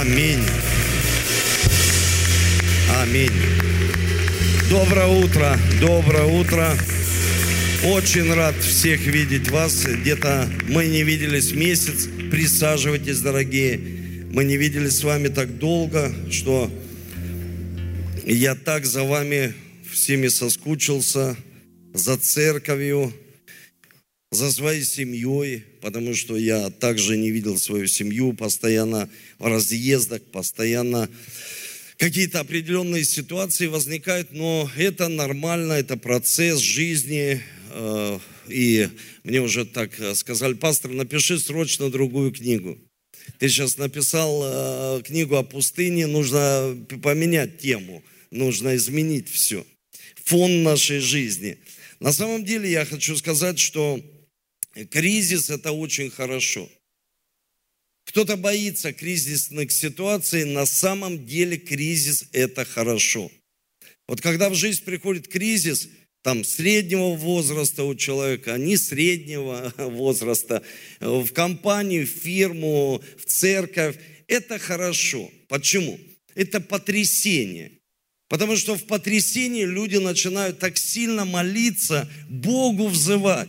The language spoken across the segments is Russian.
Аминь. Аминь. Доброе утро, доброе утро. Очень рад всех видеть вас. Где-то мы не виделись месяц. Присаживайтесь, дорогие. Мы не виделись с вами так долго, что я так за вами всеми соскучился, за церковью, за своей семьей, потому что я также не видел свою семью, постоянно в разъездах, постоянно какие-то определенные ситуации возникают, но это нормально, это процесс жизни. Э, и мне уже так сказали, пастор, напиши срочно другую книгу. Ты сейчас написал э, книгу о пустыне, нужно поменять тему, нужно изменить все. Фон нашей жизни. На самом деле я хочу сказать, что Кризис – это очень хорошо. Кто-то боится кризисных ситуаций, на самом деле кризис – это хорошо. Вот когда в жизнь приходит кризис, там среднего возраста у человека, не среднего возраста, в компанию, в фирму, в церковь, это хорошо. Почему? Это потрясение. Потому что в потрясении люди начинают так сильно молиться, Богу взывать.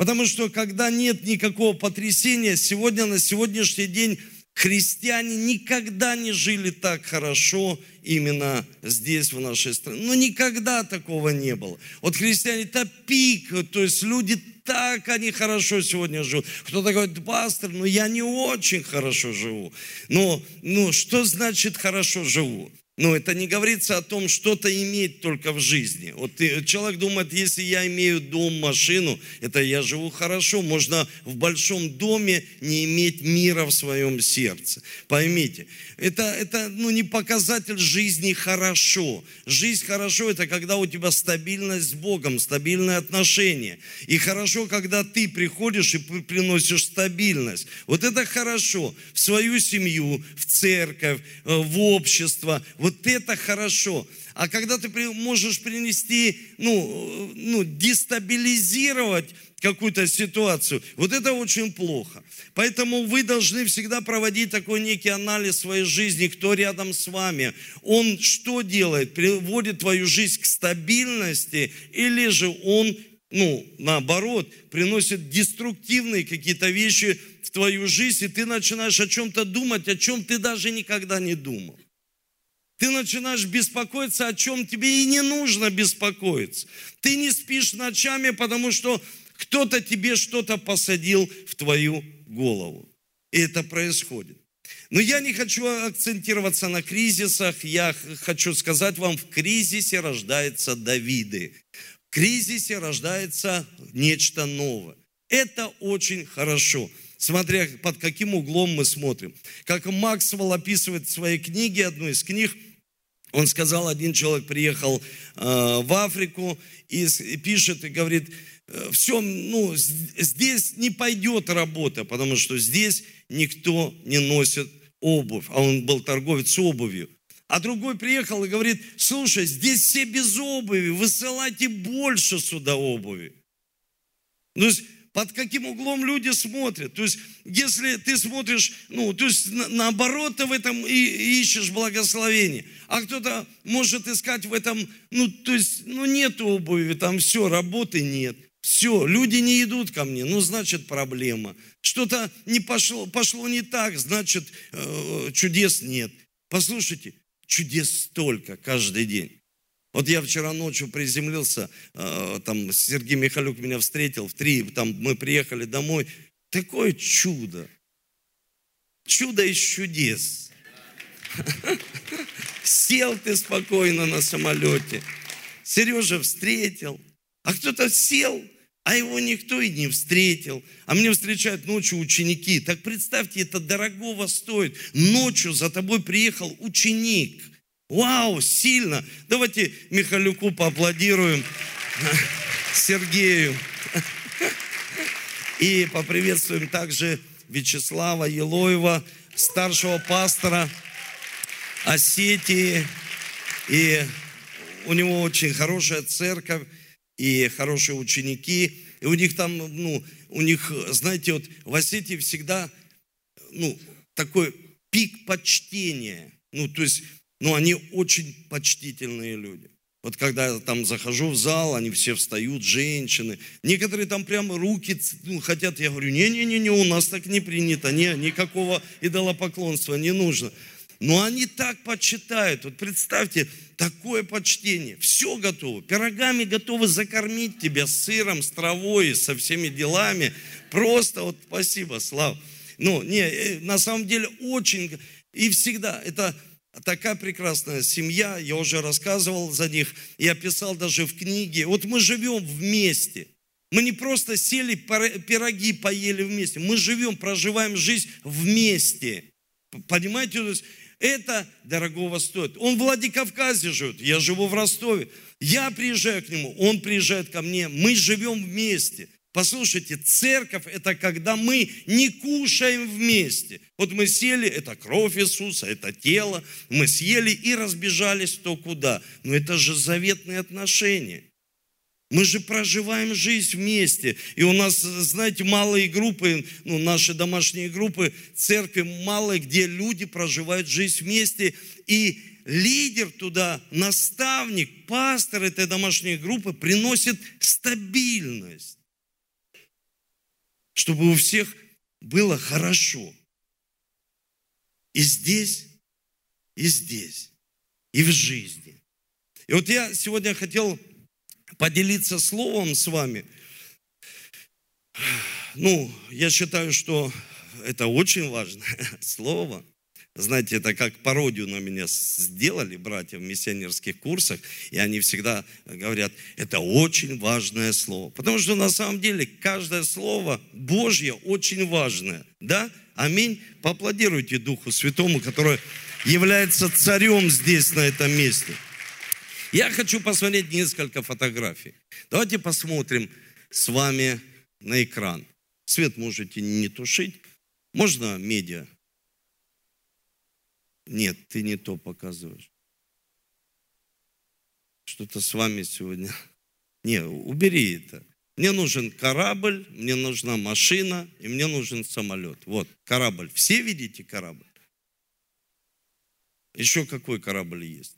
Потому что когда нет никакого потрясения, сегодня на сегодняшний день христиане никогда не жили так хорошо именно здесь, в нашей стране. Ну, никогда такого не было. Вот христиане, это пик, то есть люди так они хорошо сегодня живут. Кто-то говорит, пастор, ну я не очень хорошо живу. Но ну, что значит хорошо живу? Но это не говорится о том, что-то иметь только в жизни. Вот человек думает, если я имею дом, машину, это я живу хорошо. Можно в большом доме не иметь мира в своем сердце. Поймите, это, это ну, не показатель жизни хорошо. Жизнь хорошо – это когда у тебя стабильность с Богом, стабильные отношения. И хорошо, когда ты приходишь и приносишь стабильность. Вот это хорошо. В свою семью, в церковь, э, в общество – вот это хорошо. А когда ты можешь принести, ну, ну дестабилизировать какую-то ситуацию, вот это очень плохо. Поэтому вы должны всегда проводить такой некий анализ своей жизни, кто рядом с вами. Он что делает? Приводит твою жизнь к стабильности или же он ну, наоборот, приносит деструктивные какие-то вещи в твою жизнь, и ты начинаешь о чем-то думать, о чем ты даже никогда не думал. Ты начинаешь беспокоиться, о чем тебе и не нужно беспокоиться. Ты не спишь ночами, потому что кто-то тебе что-то посадил в твою голову. И это происходит. Но я не хочу акцентироваться на кризисах. Я хочу сказать вам, в кризисе рождаются Давиды. В кризисе рождается нечто новое. Это очень хорошо смотря под каким углом мы смотрим. Как Максвелл описывает в своей книге, одной из книг, он сказал, один человек приехал э, в Африку и, и пишет и говорит, «Э, все, ну, здесь не пойдет работа, потому что здесь никто не носит обувь, а он был торговец обувью. А другой приехал и говорит, слушай, здесь все без обуви, высылайте больше сюда обуви. То есть под каким углом люди смотрят. То есть, если ты смотришь, ну, то есть, на, наоборот, ты в этом и, и ищешь благословение. А кто-то может искать в этом, ну, то есть, ну, нет обуви, там все, работы нет. Все, люди не идут ко мне, ну, значит, проблема. Что-то не пошло, пошло не так, значит, э, чудес нет. Послушайте, чудес столько каждый день. Вот я вчера ночью приземлился, э, там Сергей Михалюк меня встретил в три, там мы приехали домой. Такое чудо. Чудо из чудес. Сел ты спокойно на самолете. Сережа встретил. А кто-то сел, а его никто и не встретил. А мне встречают ночью ученики. Так представьте, это дорогого стоит. Ночью за тобой приехал ученик. Вау, сильно. Давайте Михалюку поаплодируем, Сергею. И поприветствуем также Вячеслава Елоева, старшего пастора Осетии. И у него очень хорошая церковь и хорошие ученики. И у них там, ну, у них, знаете, вот в Осетии всегда, ну, такой пик почтения. Ну, то есть, ну, они очень почтительные люди. Вот когда я там захожу в зал, они все встают, женщины. Некоторые там прямо руки ну, хотят. Я говорю, не-не-не, у нас так не принято. Не, никакого идолопоклонства не нужно. Но они так почитают. Вот представьте, такое почтение. Все готово. Пирогами готовы закормить тебя с сыром, с травой, со всеми делами. Просто вот спасибо, Слав. Ну, не, э, на самом деле очень... И всегда это такая прекрасная семья, я уже рассказывал за них, я писал даже в книге. Вот мы живем вместе. Мы не просто сели, пироги поели вместе. Мы живем, проживаем жизнь вместе. Понимаете? Это дорогого стоит. Он в Владикавказе живет, я живу в Ростове. Я приезжаю к нему, он приезжает ко мне. Мы живем вместе. Послушайте, церковь – это когда мы не кушаем вместе. Вот мы сели, это кровь Иисуса, это тело, мы съели и разбежались то куда. Но это же заветные отношения. Мы же проживаем жизнь вместе. И у нас, знаете, малые группы, ну, наши домашние группы, церкви малые, где люди проживают жизнь вместе. И лидер туда, наставник, пастор этой домашней группы приносит стабильность чтобы у всех было хорошо. И здесь, и здесь, и в жизни. И вот я сегодня хотел поделиться словом с вами. Ну, я считаю, что это очень важное слово. Знаете, это как пародию на меня сделали братья в миссионерских курсах, и они всегда говорят, это очень важное слово. Потому что на самом деле каждое слово Божье очень важное. Да? Аминь. Поаплодируйте Духу Святому, который является царем здесь, на этом месте. Я хочу посмотреть несколько фотографий. Давайте посмотрим с вами на экран. Свет можете не тушить. Можно медиа? Нет, ты не то показываешь. Что-то с вами сегодня. Не, убери это. Мне нужен корабль, мне нужна машина, и мне нужен самолет. Вот, корабль. Все видите корабль? Еще какой корабль есть?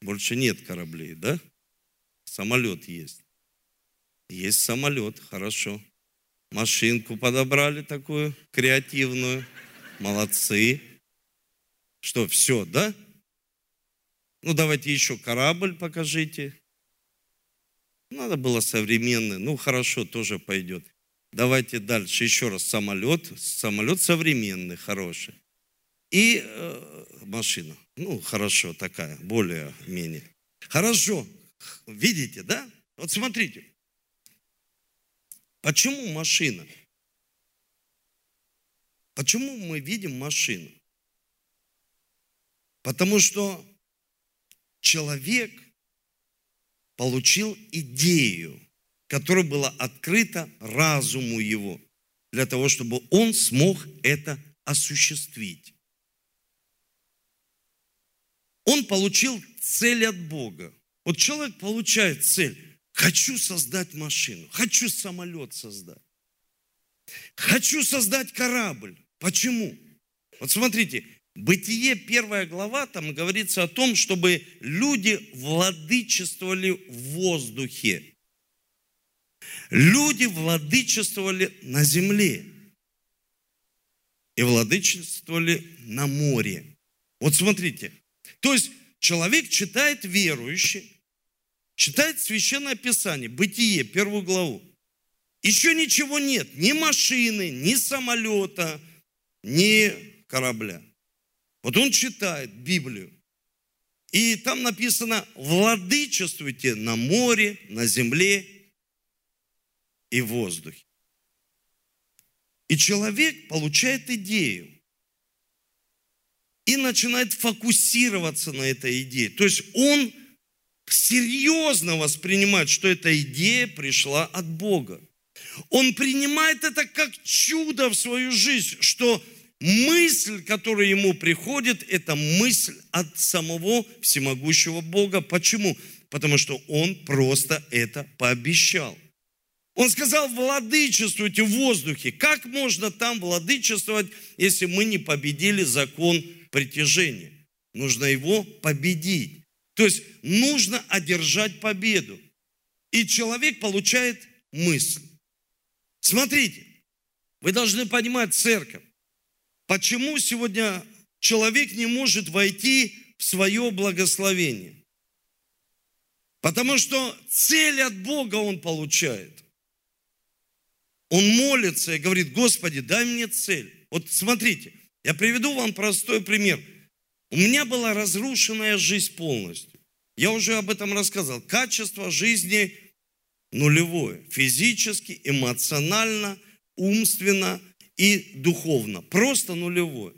Больше нет кораблей, да? Самолет есть. Есть самолет, хорошо. Машинку подобрали такую креативную. Молодцы. Что, все, да? Ну, давайте еще корабль покажите. Надо было современный. Ну, хорошо, тоже пойдет. Давайте дальше еще раз самолет. Самолет современный, хороший. И э, машина. Ну, хорошо, такая, более-менее. Хорошо. Видите, да? Вот смотрите. Почему машина? Почему мы видим машину? Потому что человек получил идею, которая была открыта разуму его, для того, чтобы он смог это осуществить. Он получил цель от Бога. Вот человек получает цель. Хочу создать машину, хочу самолет создать. Хочу создать корабль. Почему? Вот смотрите, Бытие, первая глава, там говорится о том, чтобы люди владычествовали в воздухе. Люди владычествовали на земле. И владычествовали на море. Вот смотрите. То есть человек читает верующий, читает Священное Писание, Бытие, первую главу. Еще ничего нет, ни машины, ни самолета, ни корабля. Вот он читает Библию. И там написано, владычествуйте на море, на земле и в воздухе. И человек получает идею и начинает фокусироваться на этой идее. То есть он серьезно воспринимает, что эта идея пришла от Бога. Он принимает это как чудо в свою жизнь, что мысль, которая ему приходит, это мысль от самого всемогущего Бога. Почему? Потому что он просто это пообещал. Он сказал, владычествуйте в воздухе. Как можно там владычествовать, если мы не победили закон притяжения? Нужно его победить. То есть нужно одержать победу. И человек получает мысль. Смотрите, вы должны понимать, церковь, почему сегодня человек не может войти в свое благословение. Потому что цель от Бога он получает. Он молится и говорит, Господи, дай мне цель. Вот смотрите, я приведу вам простой пример. У меня была разрушенная жизнь полностью. Я уже об этом рассказал. Качество жизни нулевое. Физически, эмоционально, умственно и духовно. Просто нулевое.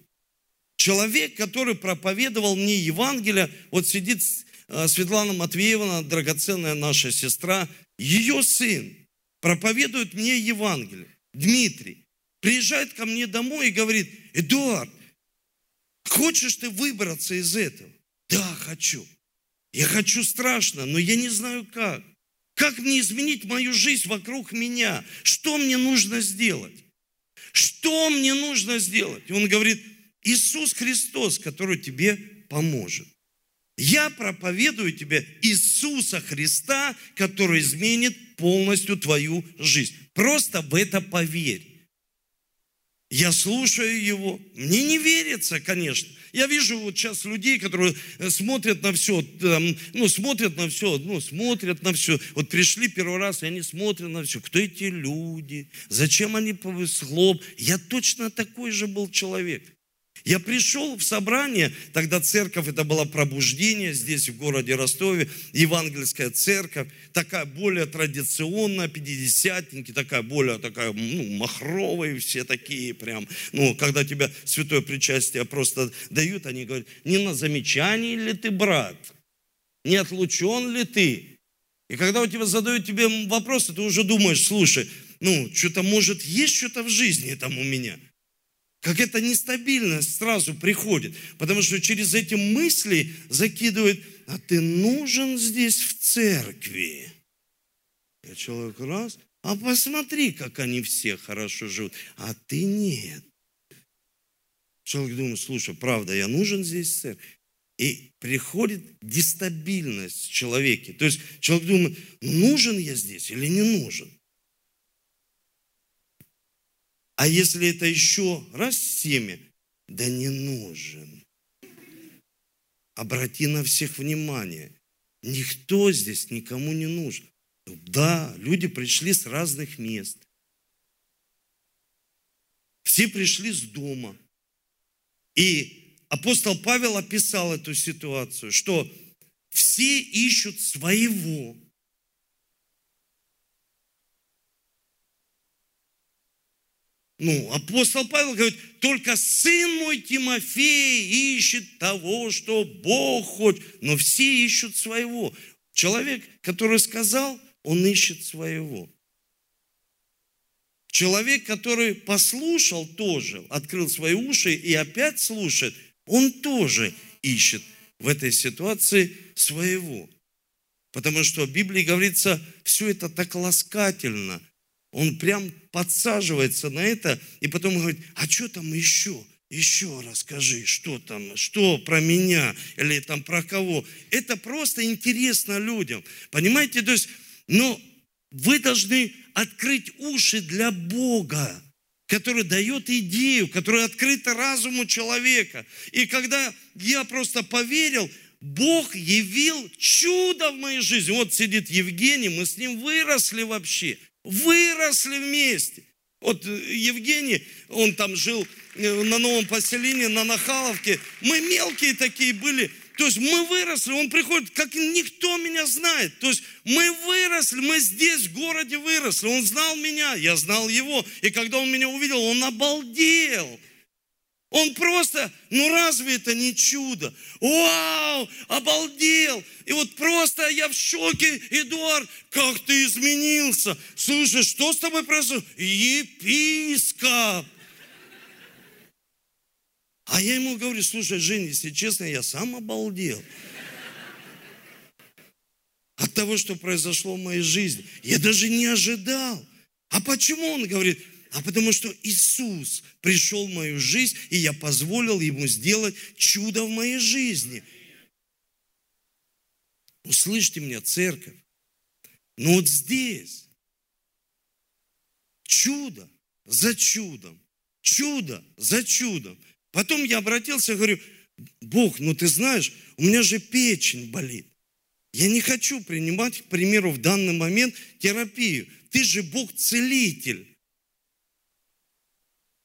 Человек, который проповедовал мне Евангелие, вот сидит э, Светлана Матвеевна, драгоценная наша сестра, ее сын проповедует мне Евангелие, Дмитрий, приезжает ко мне домой и говорит, Эдуард, хочешь ты выбраться из этого? Да, хочу. Я хочу страшно, но я не знаю как. Как мне изменить мою жизнь вокруг меня? Что мне нужно сделать? Что мне нужно сделать? И он говорит, Иисус Христос, который тебе поможет. Я проповедую тебе Иисуса Христа, который изменит полностью твою жизнь. Просто в это поверь. Я слушаю его. Мне не верится, конечно. Я вижу вот сейчас людей, которые э, смотрят на все, там, ну, смотрят на все, ну, смотрят на все. Вот пришли первый раз, и они смотрят на все. Кто эти люди? Зачем они слоб? Я точно такой же был человек. Я пришел в собрание, тогда церковь, это было пробуждение здесь, в городе Ростове, евангельская церковь, такая более традиционная, пятидесятники, такая более такая, ну, махровые все такие прям. Ну, когда тебя святое причастие просто дают, они говорят, не на замечании ли ты, брат? Не отлучен ли ты? И когда у тебя задают тебе вопросы, ты уже думаешь, слушай, ну, что-то может есть что-то в жизни там у меня – как эта нестабильность сразу приходит, потому что через эти мысли закидывают, а ты нужен здесь в церкви. И человек раз, а посмотри, как они все хорошо живут, а ты нет. Человек думает, слушай, правда, я нужен здесь в церкви. И приходит дестабильность в человеке. То есть человек думает, нужен я здесь или не нужен. А если это еще раз семя, да не нужен. Обрати на всех внимание. Никто здесь никому не нужен. Да, люди пришли с разных мест. Все пришли с дома. И апостол Павел описал эту ситуацию, что все ищут своего. Ну, апостол Павел говорит, только сын мой Тимофей ищет того, что Бог хочет, но все ищут своего. Человек, который сказал, он ищет своего. Человек, который послушал тоже, открыл свои уши и опять слушает, он тоже ищет в этой ситуации своего. Потому что в Библии говорится, все это так ласкательно – он прям подсаживается на это и потом говорит, а что там еще? Еще расскажи, что там, что про меня или там про кого. Это просто интересно людям. Понимаете, то есть, но вы должны открыть уши для Бога, который дает идею, который открыт разуму человека. И когда я просто поверил, Бог явил чудо в моей жизни. Вот сидит Евгений, мы с ним выросли вообще. Выросли вместе. Вот э, Евгений, он там жил э, на новом поселении, на Нахаловке. Мы мелкие такие были. То есть мы выросли, он приходит, как никто меня знает. То есть мы выросли, мы здесь, в городе выросли. Он знал меня, я знал его. И когда он меня увидел, он обалдел. Он просто, ну разве это не чудо? Вау, обалдел. И вот просто я в шоке, Эдуард, как ты изменился. Слушай, что с тобой произошло? Епископ. А я ему говорю, слушай, Женя, если честно, я сам обалдел. от того, что произошло в моей жизни. Я даже не ожидал. А почему он говорит? А потому что Иисус пришел в мою жизнь, и я позволил ему сделать чудо в моей жизни. Услышьте меня, церковь. Но вот здесь чудо за чудом, чудо за чудом. Потом я обратился, говорю, Бог, ну ты знаешь, у меня же печень болит. Я не хочу принимать, к примеру, в данный момент терапию. Ты же Бог-целитель.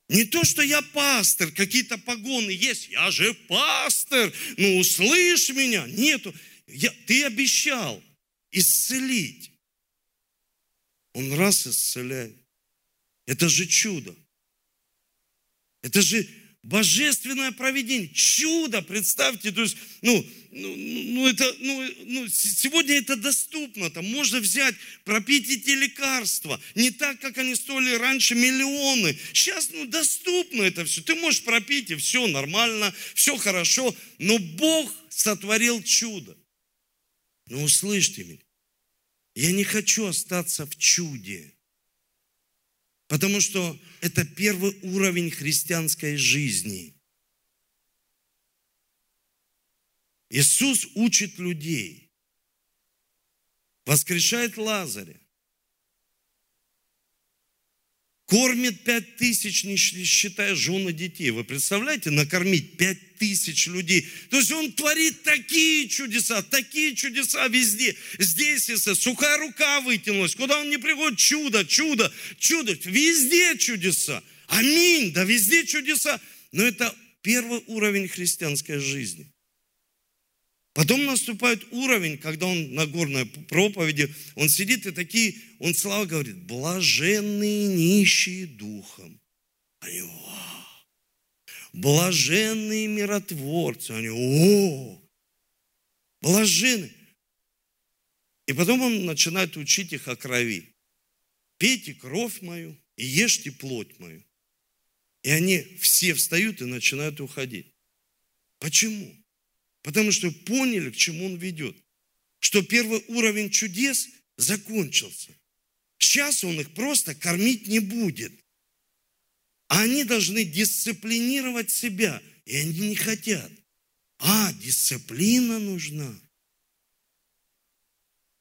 Не то, что я пастор, какие-то погоны есть. Я же пастор. Ну, услышь меня. Нету. Я, ты обещал исцелить. Он раз исцеляет. Это же чудо. Это же божественное проведение, чудо, представьте, то есть, ну, ну, ну, это, ну, ну, сегодня это доступно, там можно взять, пропить эти лекарства, не так, как они стоили раньше миллионы, сейчас, ну, доступно это все, ты можешь пропить, и все нормально, все хорошо, но Бог сотворил чудо. Но услышьте меня, я не хочу остаться в чуде, Потому что это первый уровень христианской жизни. Иисус учит людей, воскрешает Лазаря, Кормит пять тысяч, не считая жены детей. Вы представляете, накормить пять тысяч людей. То есть он творит такие чудеса, такие чудеса везде. Здесь, если сухая рука вытянулась, куда он не приходит, чудо, чудо, чудо. Везде чудеса. Аминь, да везде чудеса. Но это первый уровень христианской жизни. Потом наступает уровень, когда он на горной проповеди, он сидит и такие, он слава говорит, блаженные нищие духом. Они, о, блаженные миротворцы. Они, о, блаженные. И потом он начинает учить их о крови. Пейте кровь мою и ешьте плоть мою. И они все встают и начинают уходить. Почему? Потому что поняли, к чему он ведет. Что первый уровень чудес закончился. Сейчас он их просто кормить не будет. А они должны дисциплинировать себя. И они не хотят. А, дисциплина нужна.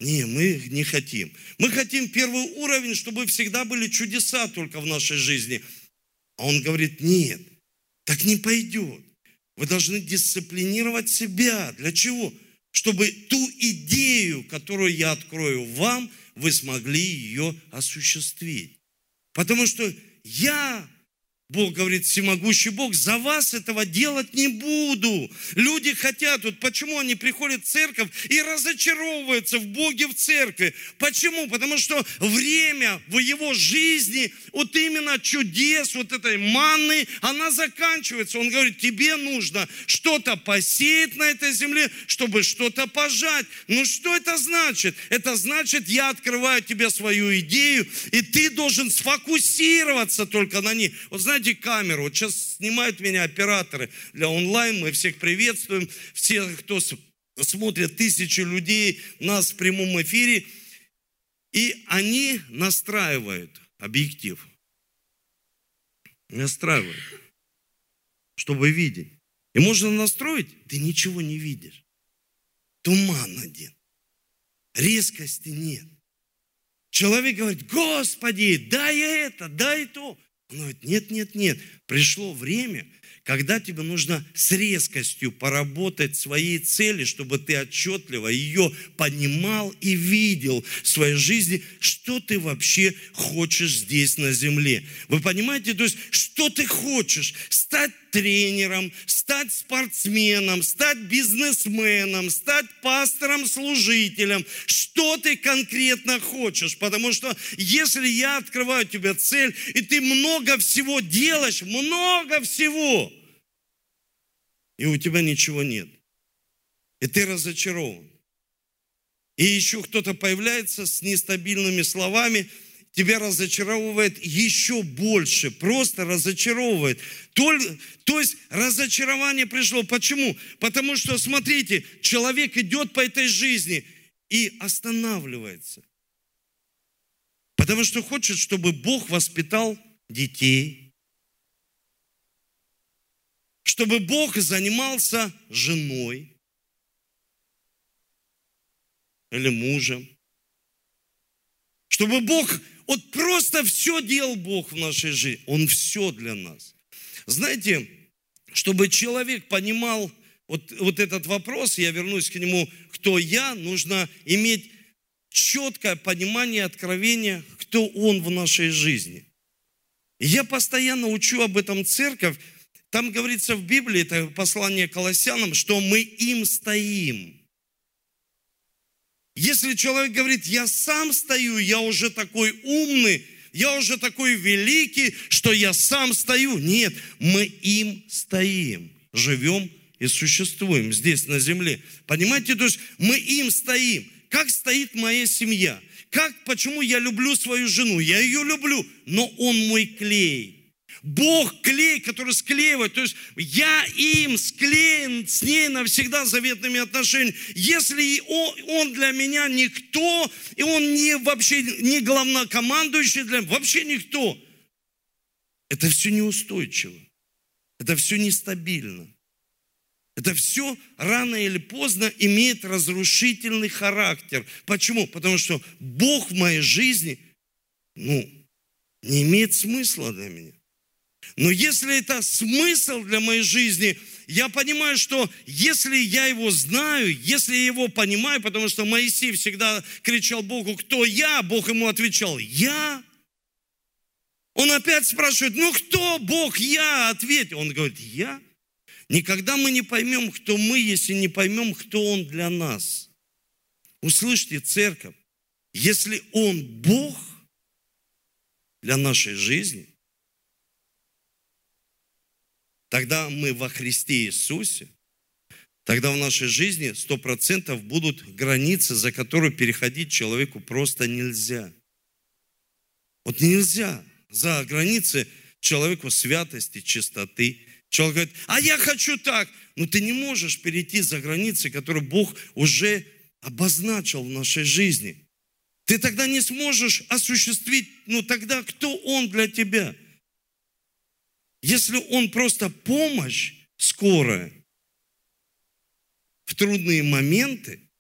Не, мы не хотим. Мы хотим первый уровень, чтобы всегда были чудеса только в нашей жизни. А он говорит, нет, так не пойдет. Вы должны дисциплинировать себя. Для чего? Чтобы ту идею, которую я открою вам, вы смогли ее осуществить. Потому что я Бог говорит, всемогущий Бог, за вас этого делать не буду. Люди хотят, вот почему они приходят в церковь и разочаровываются в Боге в церкви. Почему? Потому что время в его жизни, вот именно чудес, вот этой манны, она заканчивается. Он говорит, тебе нужно что-то посеять на этой земле, чтобы что-то пожать. Ну что это значит? Это значит, я открываю тебе свою идею, и ты должен сфокусироваться только на ней. Вот знаете, знаете, камеру. Вот сейчас снимают меня операторы для онлайн. Мы всех приветствуем. Все, кто смотрит, тысячи людей нас в прямом эфире. И они настраивают объектив. Настраивают, чтобы видеть. И можно настроить, ты ничего не видишь. Туман один. Резкости нет. Человек говорит, Господи, дай это, дай то. Он говорит, нет, нет, нет, пришло время, когда тебе нужно с резкостью поработать своей цели, чтобы ты отчетливо ее понимал и видел в своей жизни, что ты вообще хочешь здесь на земле. Вы понимаете, то есть, что ты хочешь? Стать тренером, стать спортсменом, стать бизнесменом, стать пастором, служителем. Что ты конкретно хочешь? Потому что если я открываю тебе цель, и ты много всего делаешь, много всего, и у тебя ничего нет. И ты разочарован. И еще кто-то появляется с нестабильными словами, тебя разочаровывает еще больше, просто разочаровывает. То, то есть разочарование пришло. Почему? Потому что, смотрите, человек идет по этой жизни, и останавливается. Потому что хочет, чтобы Бог воспитал детей, чтобы Бог занимался женой или мужем, чтобы Бог, вот просто все делал Бог в нашей жизни. Он все для нас. Знаете, чтобы человек понимал вот, вот этот вопрос, я вернусь к нему, кто я, нужно иметь четкое понимание, откровение, кто Он в нашей жизни. Я постоянно учу об этом церковь. Там говорится в Библии, это послание Колоссянам, что мы им стоим. Если человек говорит, я сам стою, я уже такой умный, я уже такой великий, что я сам стою. Нет, мы им стоим, живем и существуем здесь на земле. Понимаете, то есть мы им стоим. Как стоит моя семья? Как, почему я люблю свою жену? Я ее люблю, но он мой клей. Бог клей, который склеивает. То есть я им склеен с ней навсегда заветными отношениями. Если он, для меня никто, и он не вообще не главнокомандующий для меня, вообще никто. Это все неустойчиво. Это все нестабильно. Это все рано или поздно имеет разрушительный характер. Почему? Потому что Бог в моей жизни, ну, не имеет смысла для меня. Но если это смысл для моей жизни, я понимаю, что если я его знаю, если я его понимаю, потому что Моисей всегда кричал Богу, кто я, Бог ему отвечал, я. Он опять спрашивает, ну кто Бог, я? Ответь. Он говорит, я. Никогда мы не поймем, кто мы, если не поймем, кто Он для нас. Услышьте, церковь, если Он Бог для нашей жизни, тогда мы во Христе Иисусе, тогда в нашей жизни сто процентов будут границы, за которые переходить человеку просто нельзя. Вот нельзя за границы человеку святости, чистоты, Человек говорит, а я хочу так. Но ты не можешь перейти за границы, которые Бог уже обозначил в нашей жизни. Ты тогда не сможешь осуществить, ну тогда кто Он для тебя? Если Он просто помощь скорая в трудные моменты,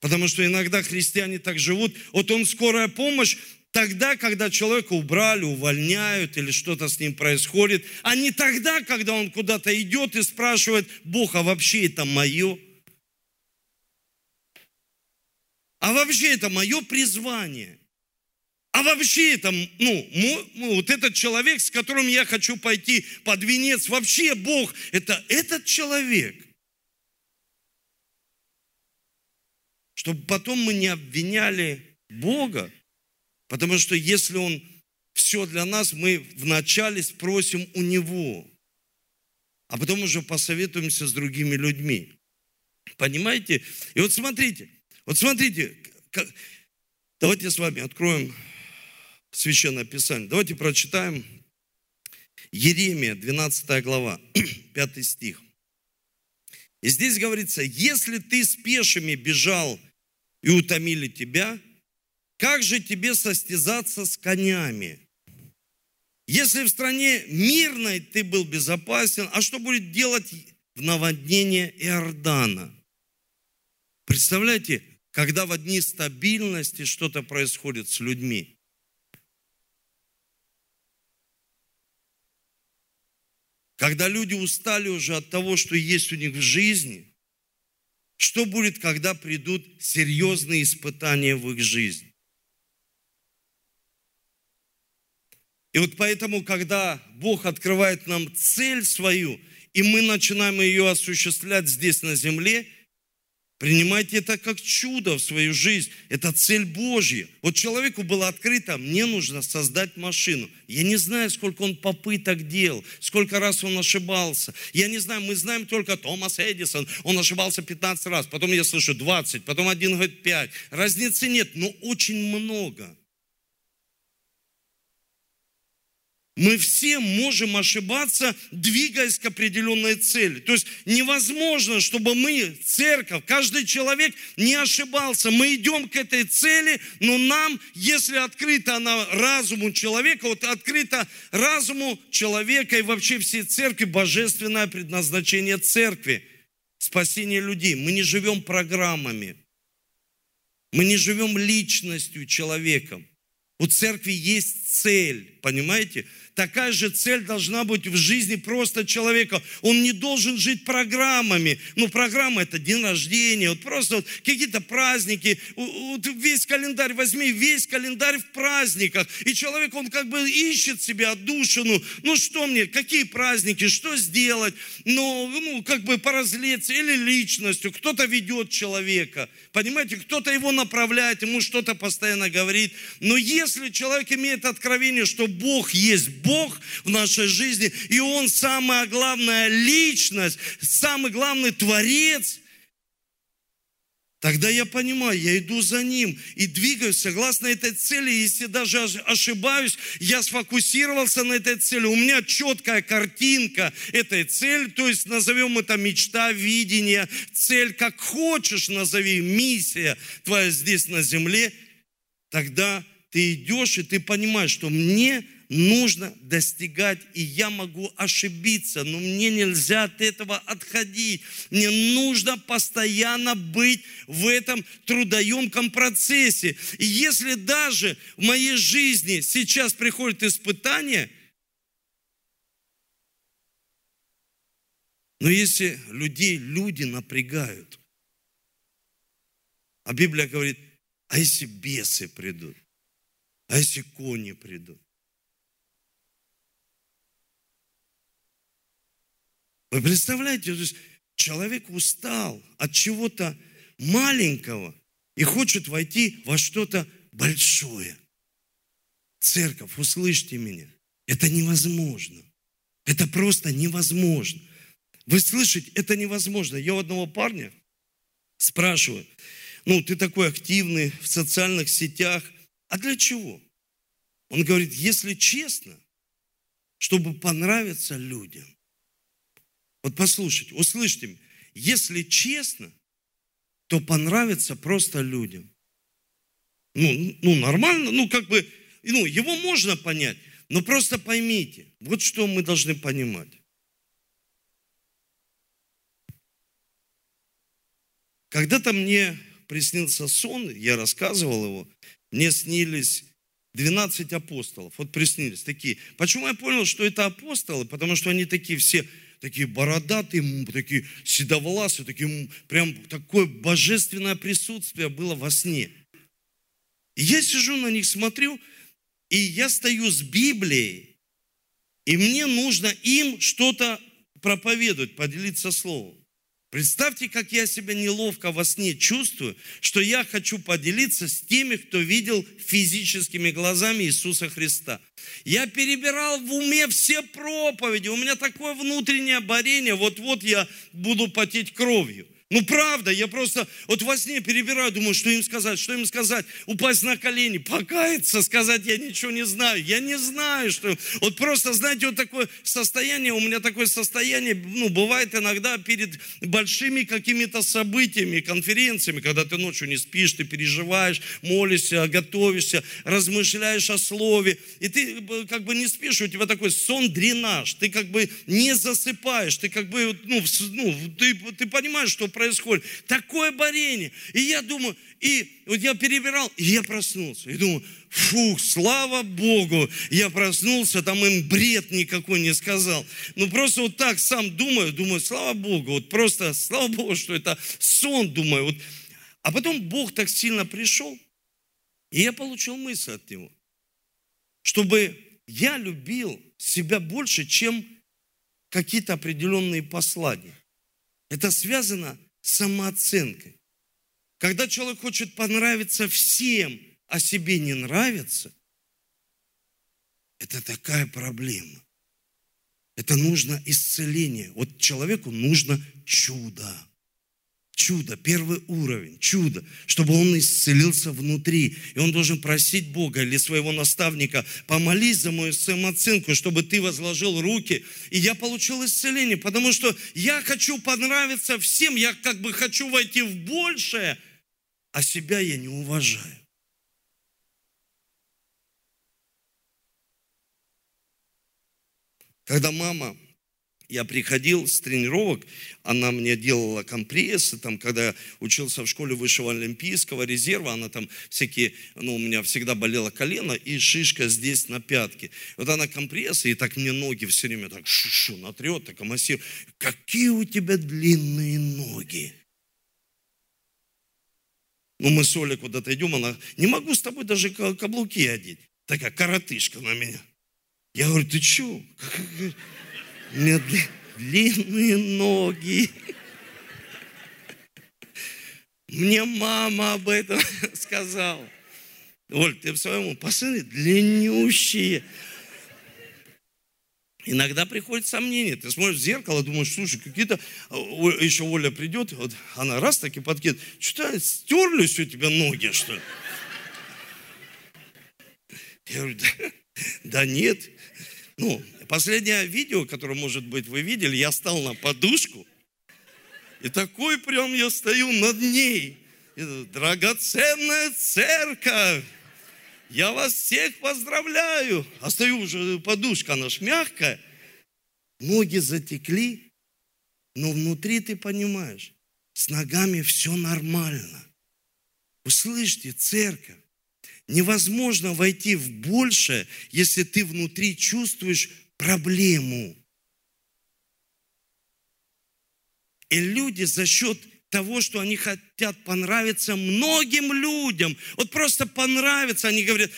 потому что иногда христиане так живут, вот Он скорая помощь, тогда, когда человека убрали, увольняют или что-то с ним происходит, а не тогда, когда он куда-то идет и спрашивает, Бог, а вообще это мое? А вообще это мое призвание? А вообще это, ну, ну, вот этот человек, с которым я хочу пойти под венец, вообще Бог, это этот человек. Чтобы потом мы не обвиняли Бога, Потому что если Он все для нас, мы вначале спросим у Него, а потом уже посоветуемся с другими людьми. Понимаете? И вот смотрите, вот смотрите, как... давайте с вами откроем Священное Писание. Давайте прочитаем Еремия, 12 глава, 5 стих. И здесь говорится, если ты с пешими бежал и утомили тебя – как же тебе состязаться с конями? Если в стране мирной ты был безопасен, а что будет делать в наводнение Иордана? Представляете, когда в одни стабильности что-то происходит с людьми. Когда люди устали уже от того, что есть у них в жизни, что будет, когда придут серьезные испытания в их жизнь? И вот поэтому, когда Бог открывает нам цель свою, и мы начинаем ее осуществлять здесь на земле, принимайте это как чудо в свою жизнь. Это цель Божья. Вот человеку было открыто, мне нужно создать машину. Я не знаю, сколько он попыток делал, сколько раз он ошибался. Я не знаю, мы знаем только Томас Эдисон, он ошибался 15 раз, потом я слышу 20, потом один говорит 5. Разницы нет, но очень много – мы все можем ошибаться, двигаясь к определенной цели. То есть невозможно, чтобы мы, церковь, каждый человек не ошибался. Мы идем к этой цели, но нам, если открыта она разуму человека, вот открыто разуму человека и вообще всей церкви божественное предназначение церкви, спасение людей. Мы не живем программами. Мы не живем личностью, человеком. У церкви есть цель, понимаете? Такая же цель должна быть в жизни просто человека. Он не должен жить программами. Ну, программа это день рождения, вот просто вот какие-то праздники. Вот весь календарь, возьми весь календарь в праздниках. И человек, он как бы ищет себе отдушину. Ну, что мне, какие праздники, что сделать? Ну, ну как бы поразлеться или личностью. Кто-то ведет человека. Понимаете, кто-то его направляет, ему что-то постоянно говорит. Но если человек имеет откровение, что Бог есть Бог, в нашей жизни, и Он самая главная личность, самый главный творец, Тогда я понимаю, я иду за ним и двигаюсь согласно этой цели. Если даже ошибаюсь, я сфокусировался на этой цели. У меня четкая картинка этой цели, то есть назовем это мечта, видение, цель, как хочешь назови, миссия твоя здесь на земле. Тогда ты идешь и ты понимаешь, что мне нужно достигать, и я могу ошибиться, но мне нельзя от этого отходить. Мне нужно постоянно быть в этом трудоемком процессе. И если даже в моей жизни сейчас приходит испытание, но если людей люди напрягают, а Библия говорит, а если бесы придут, а если кони придут, Вы представляете, то есть человек устал от чего-то маленького и хочет войти во что-то большое. Церковь, услышьте меня, это невозможно. Это просто невозможно. Вы слышите, это невозможно. Я у одного парня спрашиваю, ну, ты такой активный в социальных сетях, а для чего? Он говорит, если честно, чтобы понравиться людям. Вот послушайте, услышьте, если честно, то понравится просто людям. Ну, ну, нормально, ну, как бы, ну, его можно понять, но просто поймите, вот что мы должны понимать. Когда-то мне приснился сон, я рассказывал его, мне снились 12 апостолов, вот приснились такие. Почему я понял, что это апостолы? Потому что они такие все такие бородатые, такие седовласые, такие, прям такое божественное присутствие было во сне. И я сижу на них, смотрю, и я стою с Библией, и мне нужно им что-то проповедовать, поделиться словом. Представьте, как я себя неловко во сне чувствую, что я хочу поделиться с теми, кто видел физическими глазами Иисуса Христа. Я перебирал в уме все проповеди, у меня такое внутреннее борение, вот-вот я буду потеть кровью – ну, правда, я просто вот во сне перебираю, думаю, что им сказать, что им сказать, упасть на колени, покаяться, сказать, я ничего не знаю, я не знаю, что... Вот просто, знаете, вот такое состояние, у меня такое состояние, ну, бывает иногда перед большими какими-то событиями, конференциями, когда ты ночью не спишь, ты переживаешь, молишься, готовишься, размышляешь о слове, и ты э, как бы не спишь, у тебя такой сон-дренаж, ты как бы не засыпаешь, ты как бы, ну, ну ты, ты понимаешь, что происходит. Такое борение. И я думаю, и вот я перебирал, и я проснулся. И думаю, фух, слава Богу, я проснулся, там им бред никакой не сказал. Ну просто вот так сам думаю, думаю, слава Богу, вот просто, слава Богу, что это сон, думаю. Вот. А потом Бог так сильно пришел, и я получил мысль от Него, чтобы я любил себя больше, чем какие-то определенные послания. Это связано самооценкой. Когда человек хочет понравиться всем, а себе не нравится, это такая проблема. Это нужно исцеление. Вот человеку нужно чудо. Чудо, первый уровень, чудо, чтобы он исцелился внутри. И он должен просить Бога или своего наставника, помолись за мою самооценку, чтобы ты возложил руки. И я получил исцеление, потому что я хочу понравиться всем, я как бы хочу войти в большее, а себя я не уважаю. Когда мама я приходил с тренировок, она мне делала компрессы, там, когда я учился в школе высшего олимпийского резерва, она там всякие, ну, у меня всегда болело колено и шишка здесь на пятке. Вот она компрессы, и так мне ноги все время так шу-шу натрет, так массирует. Какие у тебя длинные ноги. Ну, мы с Олей куда-то идем, она, не могу с тобой даже каблуки одеть. Такая коротышка на меня. Я говорю, ты что? Меня длинные ноги. Мне мама об этом сказала. Оль, ты в своем посмотри, длиннющие. Иногда приходит сомнение. Ты смотришь в зеркало, думаешь, слушай, какие-то... Еще Оля придет, вот она раз таки подкидывает. Что-то стерлись у тебя ноги, что ли? Я говорю, да, да нет. Ну, Последнее видео, которое, может быть, вы видели, я стал на подушку, и такой прям я стою над ней. И, Драгоценная церковь! Я вас всех поздравляю. А стою уже, подушка, она мягкая. Ноги затекли, но внутри ты понимаешь, с ногами все нормально. Услышьте, церковь, невозможно войти в большее, если ты внутри чувствуешь проблему. И люди за счет того, что они хотят понравиться многим людям, вот просто понравиться, они говорят,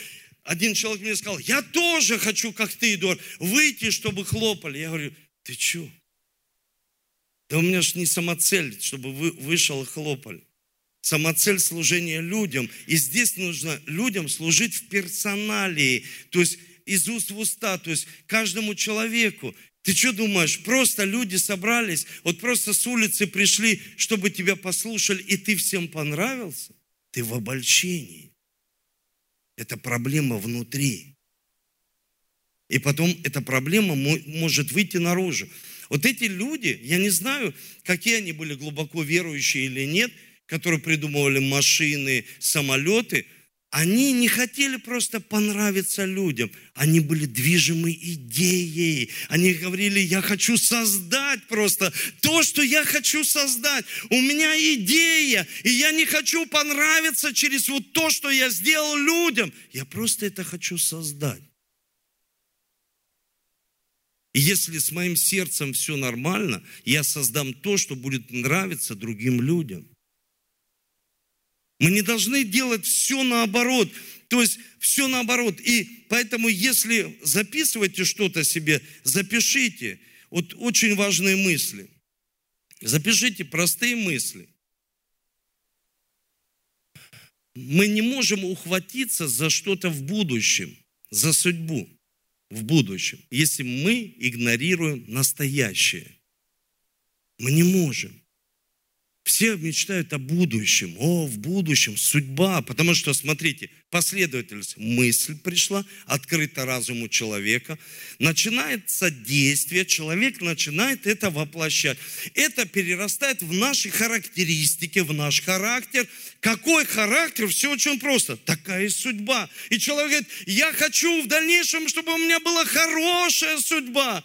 один человек мне сказал, я тоже хочу, как ты, Эдуард, выйти, чтобы хлопали. Я говорю, ты что? Да у меня же не самоцель, чтобы вы вышел и хлопали. Самоцель служения людям. И здесь нужно людям служить в персоналии. То есть из уст в уста, то есть каждому человеку. Ты что думаешь, просто люди собрались, вот просто с улицы пришли, чтобы тебя послушали, и ты всем понравился? Ты в обольщении. Это проблема внутри. И потом эта проблема может выйти наружу. Вот эти люди, я не знаю, какие они были глубоко верующие или нет, которые придумывали машины, самолеты – они не хотели просто понравиться людям, они были движимы идеей. Они говорили, я хочу создать просто то, что я хочу создать. У меня идея, и я не хочу понравиться через вот то, что я сделал людям. Я просто это хочу создать. И если с моим сердцем все нормально, я создам то, что будет нравиться другим людям. Мы не должны делать все наоборот. То есть все наоборот. И поэтому, если записываете что-то себе, запишите. Вот очень важные мысли. Запишите простые мысли. Мы не можем ухватиться за что-то в будущем, за судьбу в будущем, если мы игнорируем настоящее. Мы не можем. Все мечтают о будущем, о, в будущем, судьба, потому что, смотрите, последовательность, мысль пришла, открыта разуму человека, начинается действие, человек начинает это воплощать. Это перерастает в наши характеристики, в наш характер. Какой характер? Все очень просто. Такая судьба. И человек говорит, я хочу в дальнейшем, чтобы у меня была хорошая судьба.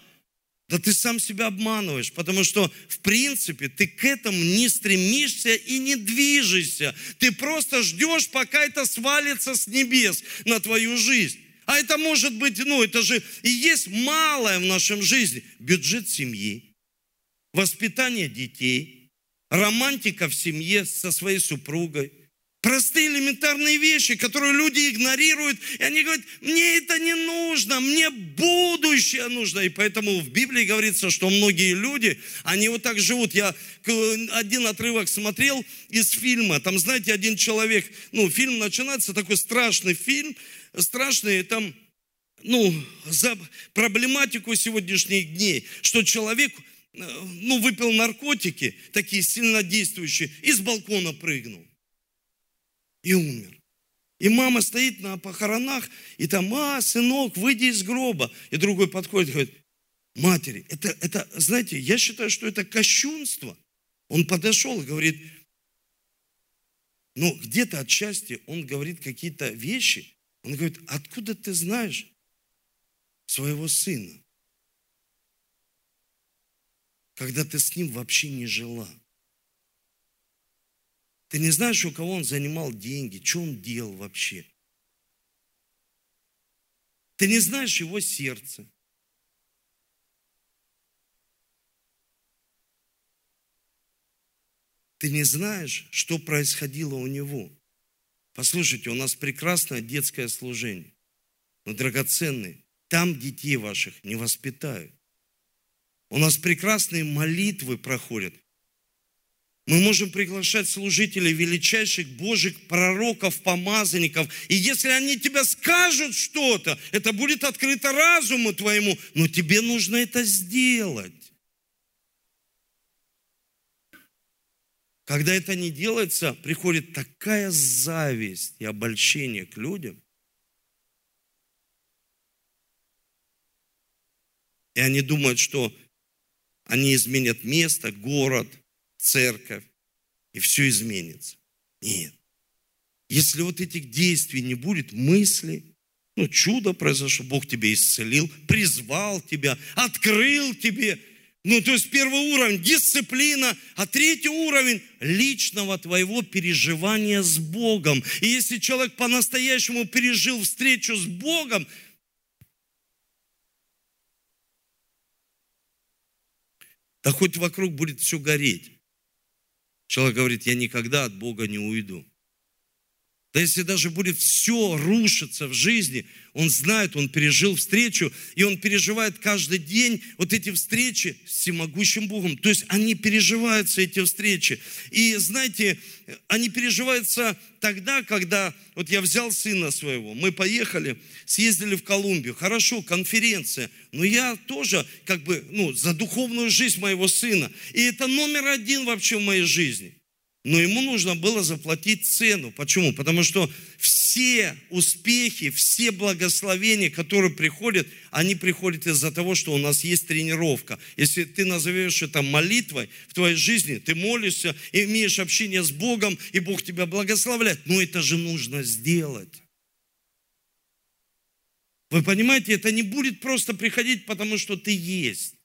Да ты сам себя обманываешь, потому что, в принципе, ты к этому не стремишься и не движешься. Ты просто ждешь, пока это свалится с небес на твою жизнь. А это может быть, ну, это же и есть малое в нашем жизни. Бюджет семьи, воспитание детей, романтика в семье со своей супругой – Простые элементарные вещи, которые люди игнорируют. И они говорят, мне это не нужно, мне будущее нужно. И поэтому в Библии говорится, что многие люди, они вот так живут. Я один отрывок смотрел из фильма. Там, знаете, один человек, ну, фильм начинается, такой страшный фильм, страшный, там, ну, за проблематику сегодняшних дней, что человек ну, выпил наркотики, такие сильно действующие, и с балкона прыгнул. И умер. И мама стоит на похоронах, и там, а, сынок, выйди из гроба. И другой подходит и говорит, матери, это, это, знаете, я считаю, что это кощунство. Он подошел и говорит, ну, где-то отчасти он говорит какие-то вещи. Он говорит, откуда ты знаешь своего сына? Когда ты с ним вообще не жила. Ты не знаешь, у кого он занимал деньги, что он делал вообще. Ты не знаешь его сердце. Ты не знаешь, что происходило у него. Послушайте, у нас прекрасное детское служение, но драгоценные. Там детей ваших не воспитают. У нас прекрасные молитвы проходят. Мы можем приглашать служителей величайших Божьих пророков, помазанников. И если они тебе скажут что-то, это будет открыто разуму твоему, но тебе нужно это сделать. Когда это не делается, приходит такая зависть и обольщение к людям. И они думают, что они изменят место, город, церковь, и все изменится. Нет. Если вот этих действий не будет, мысли, ну, чудо произошло, Бог тебя исцелил, призвал тебя, открыл тебе – ну, то есть первый уровень – дисциплина, а третий уровень – личного твоего переживания с Богом. И если человек по-настоящему пережил встречу с Богом, да хоть вокруг будет все гореть. Человек говорит, я никогда от Бога не уйду. Да если даже будет все рушиться в жизни, он знает, он пережил встречу, и он переживает каждый день вот эти встречи с всемогущим Богом. То есть они переживаются, эти встречи. И знаете, они переживаются тогда, когда, вот я взял сына своего, мы поехали, съездили в Колумбию, хорошо, конференция, но я тоже как бы, ну, за духовную жизнь моего сына. И это номер один вообще в моей жизни. Но ему нужно было заплатить цену. Почему? Потому что все успехи, все благословения, которые приходят, они приходят из-за того, что у нас есть тренировка. Если ты назовешь это молитвой в твоей жизни, ты молишься, имеешь общение с Богом, и Бог тебя благословляет. Но это же нужно сделать. Вы понимаете, это не будет просто приходить, потому что ты есть.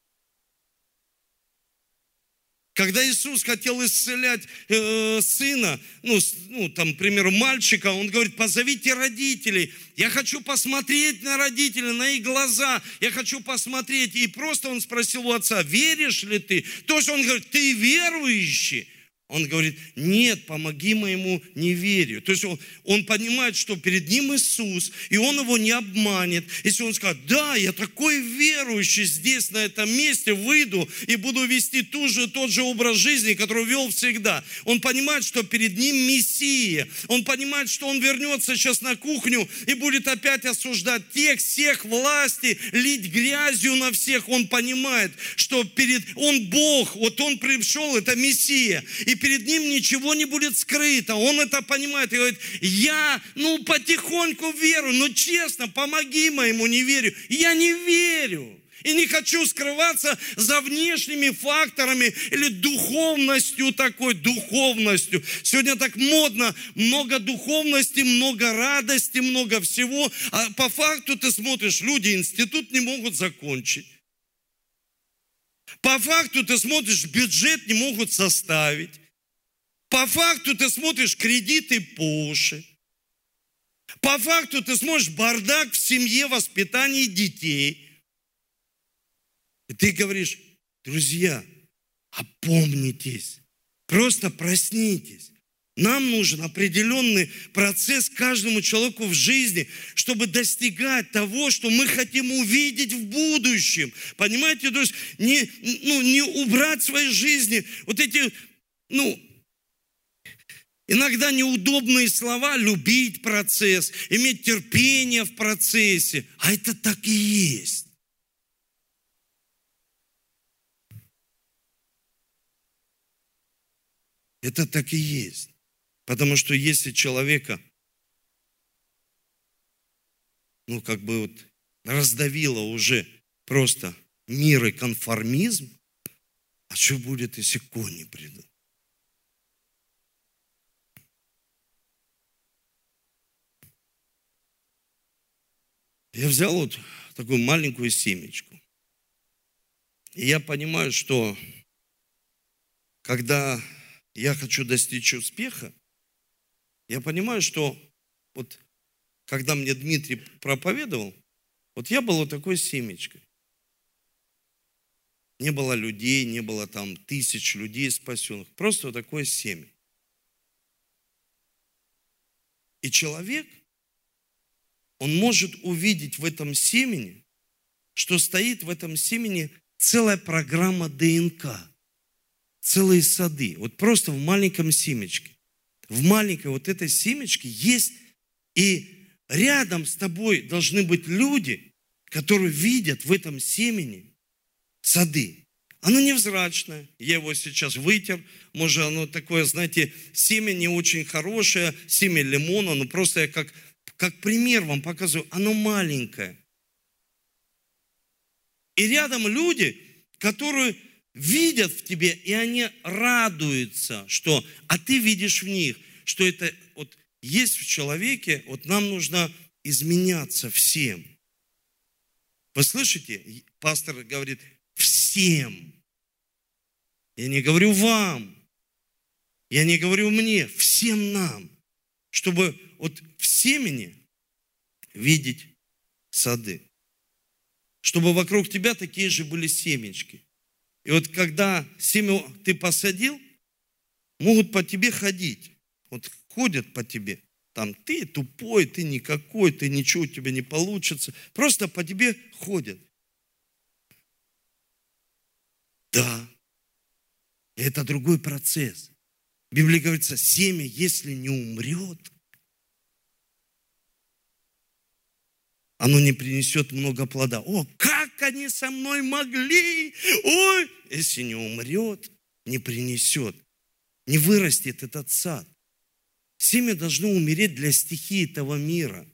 Когда Иисус хотел исцелять э, сына, ну, ну, там, к примеру, мальчика, он говорит, позовите родителей. Я хочу посмотреть на родителей, на их глаза. Я хочу посмотреть. И просто он спросил у отца, веришь ли ты? То есть он говорит, ты верующий? Он говорит, нет, помоги моему неверию. То есть он, он понимает, что перед ним Иисус, и он его не обманет. Если он скажет, да, я такой верующий здесь, на этом месте, выйду и буду вести ту же, тот же образ жизни, который вел всегда. Он понимает, что перед ним Мессия. Он понимает, что он вернется сейчас на кухню и будет опять осуждать тех, всех власти, лить грязью на всех. Он понимает, что перед, он Бог, вот он пришел, это Мессия. И перед ним ничего не будет скрыто. Он это понимает и говорит, я, ну, потихоньку верю, но честно, помоги моему неверию. Я не верю. И не хочу скрываться за внешними факторами или духовностью такой, духовностью. Сегодня так модно, много духовности, много радости, много всего. А по факту ты смотришь, люди институт не могут закончить. По факту ты смотришь, бюджет не могут составить. По факту ты смотришь кредиты по. По факту ты смотришь бардак в семье, воспитании детей. И ты говоришь, друзья, опомнитесь, просто проснитесь. Нам нужен определенный процесс каждому человеку в жизни, чтобы достигать того, что мы хотим увидеть в будущем. Понимаете, то есть не, ну, не убрать в своей жизни вот эти, ну, Иногда неудобные слова – любить процесс, иметь терпение в процессе. А это так и есть. Это так и есть. Потому что если человека, ну, как бы вот раздавило уже просто мир и конформизм, а что будет, если кони придут? Я взял вот такую маленькую семечку. И я понимаю, что когда я хочу достичь успеха, я понимаю, что вот когда мне Дмитрий проповедовал, вот я был вот такой семечкой. Не было людей, не было там тысяч людей спасенных. Просто вот такое семя. И человек, он может увидеть в этом семени, что стоит в этом семени целая программа ДНК, целые сады. Вот просто в маленьком семечке. В маленькой вот этой семечке есть и рядом с тобой должны быть люди, которые видят в этом семени сады. Оно невзрачное. Я его сейчас вытер. Может, оно такое, знаете, семя не очень хорошее, семя лимона, но просто я как, как пример вам показываю. Оно маленькое. И рядом люди, которые видят в тебе, и они радуются, что, а ты видишь в них, что это вот есть в человеке, вот нам нужно изменяться всем. Вы слышите? Пастор говорит, всем. Я не говорю вам, я не говорю мне, всем нам, чтобы вот в семени видеть сады. Чтобы вокруг тебя такие же были семечки. И вот когда семя ты посадил, могут по тебе ходить. Вот ходят по тебе. Там ты тупой, ты никакой, ты ничего у тебя не получится. Просто по тебе ходят. Да, это другой процесс. В Библии говорится, семя, если не умрет, оно не принесет много плода. О, как они со мной могли! Ой, если не умрет, не принесет, не вырастет этот сад. Семя должно умереть для стихии этого мира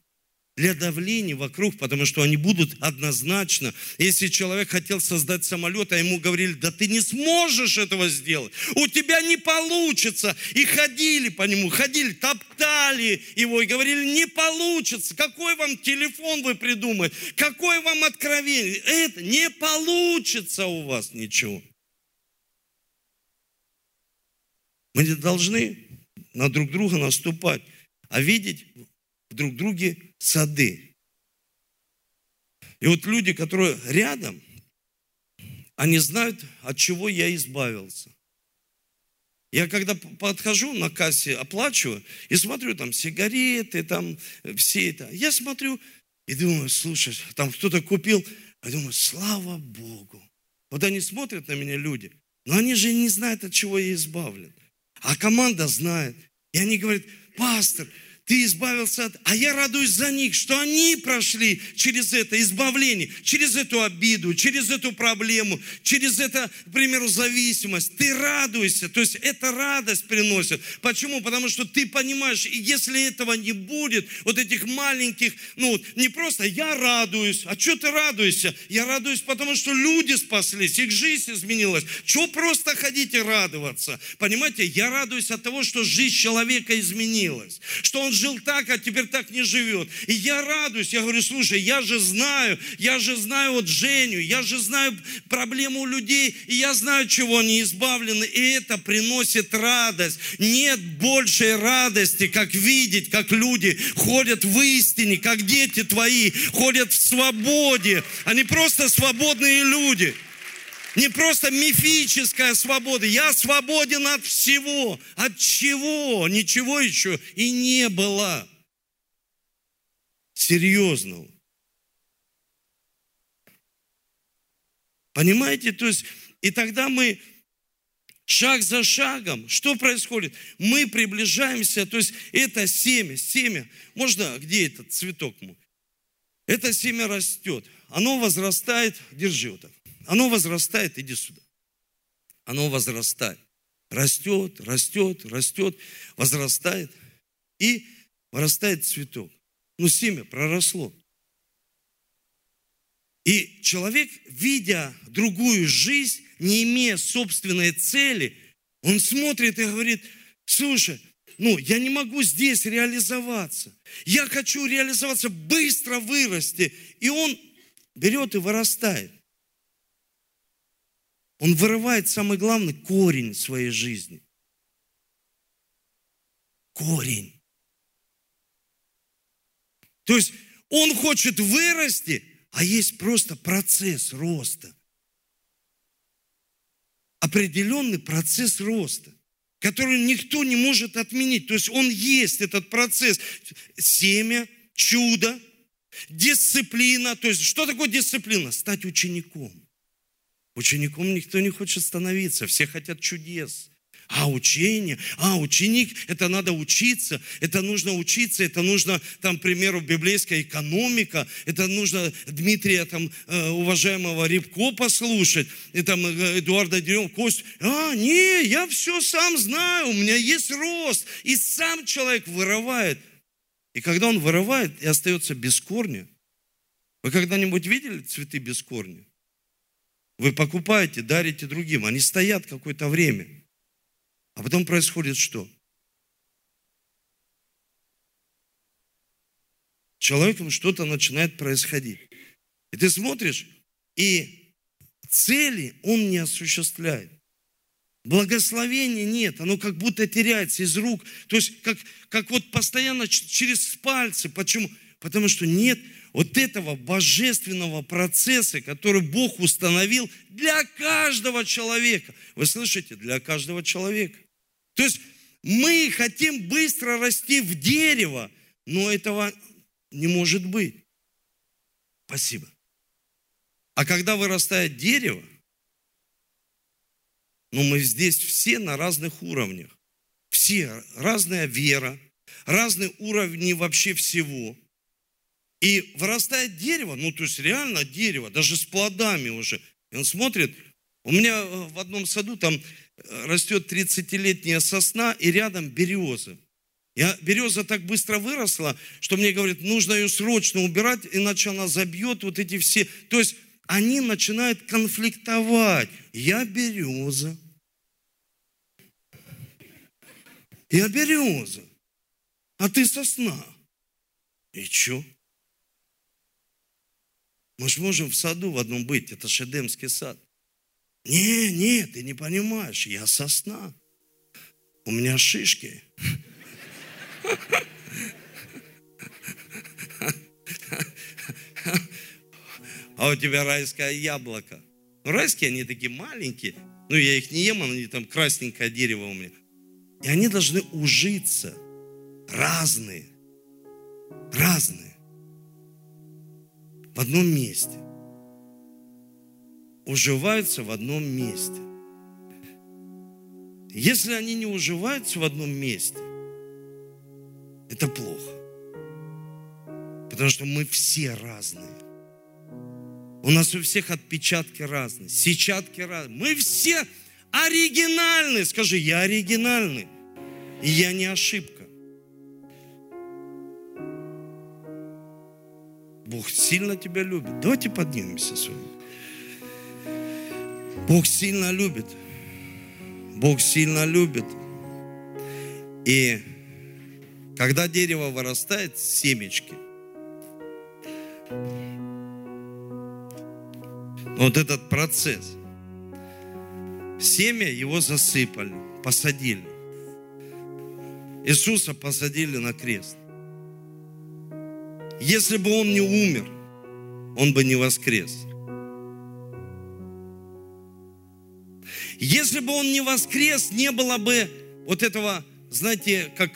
для давления вокруг, потому что они будут однозначно. Если человек хотел создать самолет, а ему говорили, да ты не сможешь этого сделать, у тебя не получится. И ходили по нему, ходили, топтали его и говорили, не получится. Какой вам телефон вы придумали? Какое вам откровение? Это не получится у вас ничего. Мы не должны на друг друга наступать, а видеть друг друге сады. И вот люди, которые рядом, они знают, от чего я избавился. Я когда подхожу на кассе, оплачиваю, и смотрю там сигареты, там все это. Я смотрю и думаю, слушай, там кто-то купил, я думаю, слава Богу. Вот они смотрят на меня, люди, но они же не знают, от чего я избавлен. А команда знает. И они говорят, пастор, ты избавился от... А я радуюсь за них, что они прошли через это избавление, через эту обиду, через эту проблему, через это, к примеру, зависимость. Ты радуешься, то есть это радость приносит. Почему? Потому что ты понимаешь, и если этого не будет, вот этих маленьких, ну, не просто я радуюсь, а что ты радуешься? Я радуюсь, потому что люди спаслись, их жизнь изменилась. Что просто ходить и радоваться? Понимаете, я радуюсь от того, что жизнь человека изменилась, что он жил так, а теперь так не живет. И я радуюсь, я говорю, слушай, я же знаю, я же знаю вот Женю, я же знаю проблему людей, и я знаю, чего они избавлены, и это приносит радость. Нет большей радости, как видеть, как люди ходят в истине, как дети твои ходят в свободе. Они просто свободные люди. Не просто мифическая свобода. Я свободен от всего. От чего? Ничего еще и не было. Серьезного. Понимаете? То есть, и тогда мы шаг за шагом, что происходит? Мы приближаемся, то есть это семя, семя, можно, где этот цветок мой? Это семя растет, оно возрастает, держи вот так. Оно возрастает, иди сюда. Оно возрастает. растет, растет, растет, возрастает и вырастает цветок. Ну, семя проросло. И человек, видя другую жизнь, не имея собственной цели, он смотрит и говорит, слушай, ну, я не могу здесь реализоваться. Я хочу реализоваться, быстро вырасти. И он берет и вырастает. Он вырывает самый главный корень своей жизни. Корень. То есть он хочет вырасти, а есть просто процесс роста. Определенный процесс роста, который никто не может отменить. То есть он есть, этот процесс. Семя, чудо, дисциплина. То есть что такое дисциплина? Стать учеником. Учеником никто не хочет становиться, все хотят чудес. А учение, а ученик, это надо учиться, это нужно учиться, это нужно, там, к примеру, библейская экономика, это нужно Дмитрия, там, э, уважаемого Рябко послушать, и там э, Эдуарда Дерем, Кость, а, не, я все сам знаю, у меня есть рост, и сам человек вырывает. И когда он вырывает и остается без корня, вы когда-нибудь видели цветы без корня? Вы покупаете, дарите другим, они стоят какое-то время – а потом происходит что? Человеком что-то начинает происходить. И ты смотришь, и цели он не осуществляет. Благословения нет, оно как будто теряется из рук. То есть как, как вот постоянно через пальцы. Почему? Потому что нет вот этого божественного процесса, который Бог установил для каждого человека. Вы слышите? Для каждого человека. То есть мы хотим быстро расти в дерево, но этого не может быть. Спасибо. А когда вырастает дерево, ну мы здесь все на разных уровнях. Все, разная вера, разные уровни вообще всего. И вырастает дерево, ну то есть реально дерево, даже с плодами уже. И он смотрит, у меня в одном саду там растет 30-летняя сосна и рядом береза. Я, береза так быстро выросла, что мне говорят, нужно ее срочно убирать, иначе она забьет вот эти все. То есть они начинают конфликтовать. Я береза. Я береза. А ты сосна. И что? Мы же можем в саду в одном быть. Это Шедемский сад. Не, нет, ты не понимаешь, я сосна. У меня шишки. А у тебя райское яблоко. Ну, райские, они такие маленькие. Ну, я их не ем, они там красненькое дерево у меня. И они должны ужиться. Разные. Разные. В одном месте уживаются в одном месте. Если они не уживаются в одном месте, это плохо. Потому что мы все разные. У нас у всех отпечатки разные, сетчатки разные. Мы все оригинальны. Скажи, я оригинальный. И я не ошибка. Бог сильно тебя любит. Давайте поднимемся с вами. Бог сильно любит. Бог сильно любит. И когда дерево вырастает, семечки, вот этот процесс, семя его засыпали, посадили. Иисуса посадили на крест. Если бы он не умер, он бы не воскрес. Если бы он не воскрес, не было бы вот этого, знаете, как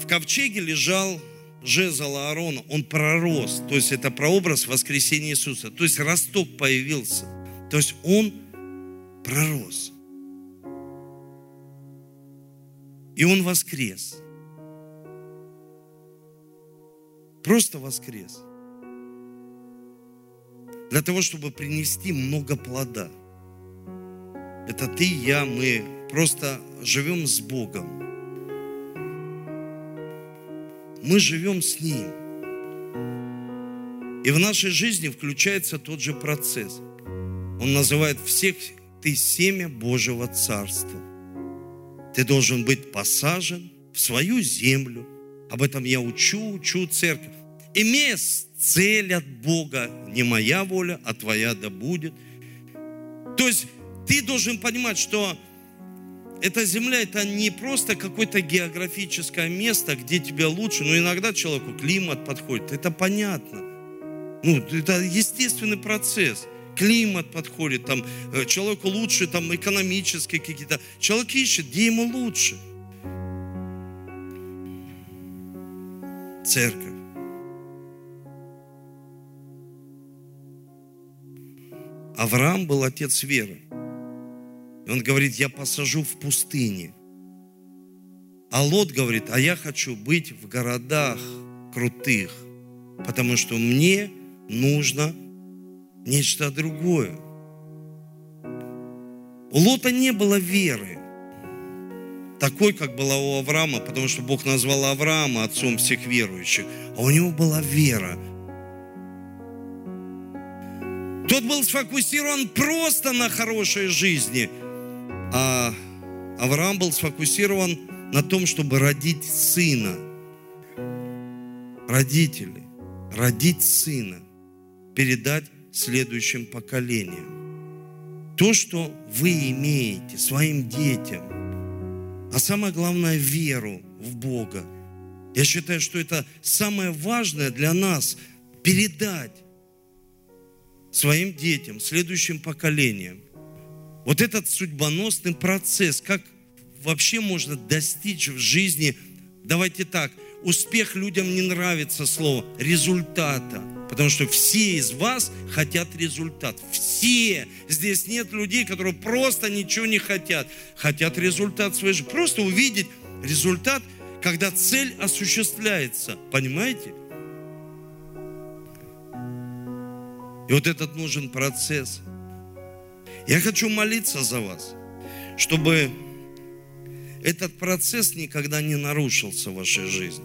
в ковчеге лежал жезл Аарона, он пророс. То есть это прообраз воскресения Иисуса. То есть росток появился. То есть он пророс. И он воскрес. Просто воскрес. Для того, чтобы принести много плода. Это ты, я, мы, просто живем с Богом. Мы живем с Ним. И в нашей жизни включается тот же процесс. Он называет всех ты семя Божьего Царства. Ты должен быть посажен в свою землю. Об этом я учу, учу церковь. Имея цель от Бога, не моя воля, а твоя да будет. То есть ты должен понимать, что эта земля, это не просто какое-то географическое место, где тебе лучше, но иногда человеку климат подходит, это понятно. Ну, это естественный процесс. Климат подходит, там, э, человеку лучше, там, экономические какие-то. Человек ищет, где ему лучше. Церковь. Авраам был отец веры. И он говорит, я посажу в пустыне. А Лот говорит, а я хочу быть в городах крутых, потому что мне нужно нечто другое. У Лота не было веры, такой, как была у Авраама, потому что Бог назвал Авраама отцом всех верующих, а у него была вера. Тот был сфокусирован просто на хорошей жизни – а Авраам был сфокусирован на том, чтобы родить сына. Родители, родить сына, передать следующим поколениям. То, что вы имеете своим детям, а самое главное, веру в Бога. Я считаю, что это самое важное для нас передать своим детям, следующим поколениям. Вот этот судьбоносный процесс, как вообще можно достичь в жизни, давайте так, успех людям не нравится слово, результата. Потому что все из вас хотят результат. Все. Здесь нет людей, которые просто ничего не хотят. Хотят результат своей жизни. Просто увидеть результат, когда цель осуществляется. Понимаете? И вот этот нужен процесс – я хочу молиться за вас, чтобы этот процесс никогда не нарушился в вашей жизни.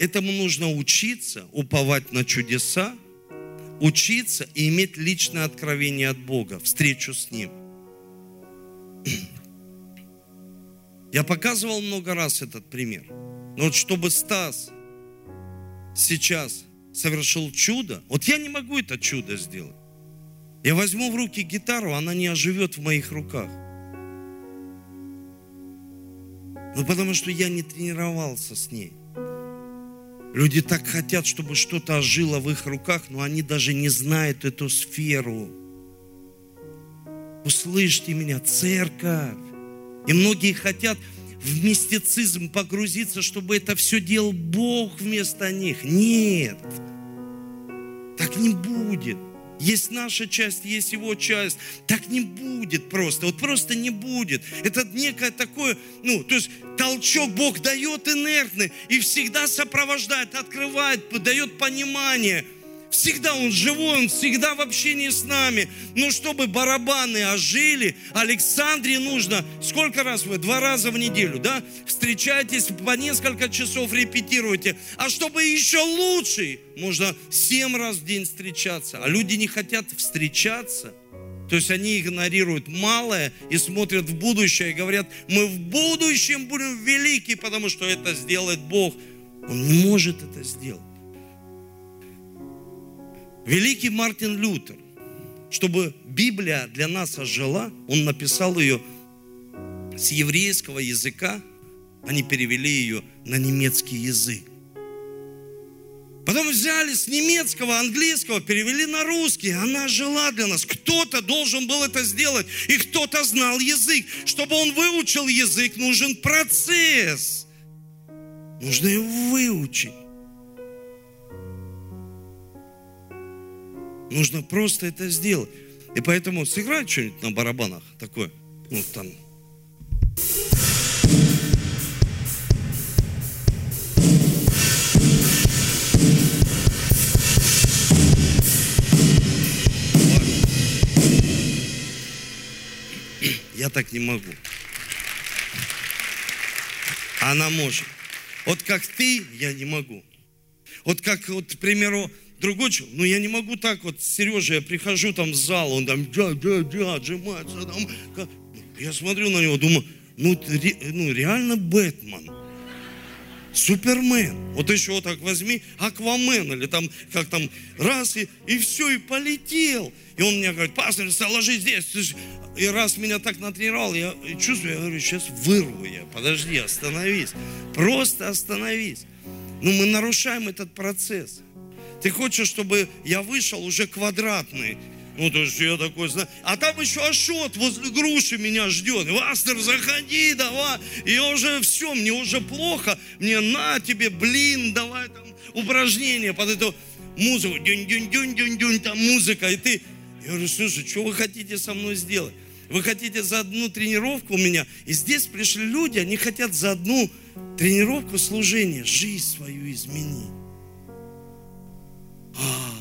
Этому нужно учиться, уповать на чудеса, учиться и иметь личное откровение от Бога, встречу с Ним. Я показывал много раз этот пример. Но вот чтобы Стас сейчас совершил чудо. Вот я не могу это чудо сделать. Я возьму в руки гитару, она не оживет в моих руках. Ну, потому что я не тренировался с ней. Люди так хотят, чтобы что-то ожило в их руках, но они даже не знают эту сферу. Услышьте меня, церковь. И многие хотят, в мистицизм погрузиться, чтобы это все делал Бог вместо них. Нет, так не будет. Есть наша часть, есть его часть. Так не будет просто. Вот просто не будет. Это некое такое, ну, то есть толчок Бог дает инертный и всегда сопровождает, открывает, дает понимание – Всегда Он живой, Он всегда в общении с нами. Но чтобы барабаны ожили, Александре нужно, сколько раз вы? Два раза в неделю, да? Встречайтесь, по несколько часов репетируйте. А чтобы еще лучше, можно семь раз в день встречаться. А люди не хотят встречаться. То есть они игнорируют малое и смотрят в будущее и говорят, мы в будущем будем велики, потому что это сделает Бог. Он не может это сделать. Великий Мартин Лютер, чтобы Библия для нас ожила, он написал ее с еврейского языка, они перевели ее на немецкий язык. Потом взяли с немецкого, английского, перевели на русский. Она жила для нас. Кто-то должен был это сделать. И кто-то знал язык. Чтобы он выучил язык, нужен процесс. Нужно его выучить. Нужно просто это сделать. И поэтому сыграть что-нибудь на барабанах такое. Ну, там, Я так не могу. Она может. Вот как ты, я не могу. Вот как, вот, к примеру, другой человек, ну я не могу так вот, Сережа, я прихожу там в зал, он там, да, да, да, отжимается там. Я смотрю на него, думаю, ну, ре, ну реально Бэтмен. Супермен. Вот еще вот так возьми, Аквамен, или там, как там, раз, и, и все, и полетел. И он мне говорит, пастор, ложись здесь. И раз меня так натренировал, я чувствую, я говорю, сейчас вырву я. Подожди, остановись. Просто остановись. Ну, мы нарушаем этот процесс. Ты хочешь, чтобы я вышел уже квадратный, ну, то есть я такой знаю. А там еще Ашот возле груши меня ждет. Вастер, заходи, давай. И уже все, мне уже плохо. Мне на тебе, блин, давай там упражнения под эту музыку. Дюнь-дюнь-дюнь-дюнь-дюнь, там музыка. И ты, я говорю, слушай, что вы хотите со мной сделать? Вы хотите за одну тренировку у меня? И здесь пришли люди, они хотят за одну тренировку служения жизнь свою изменить. А,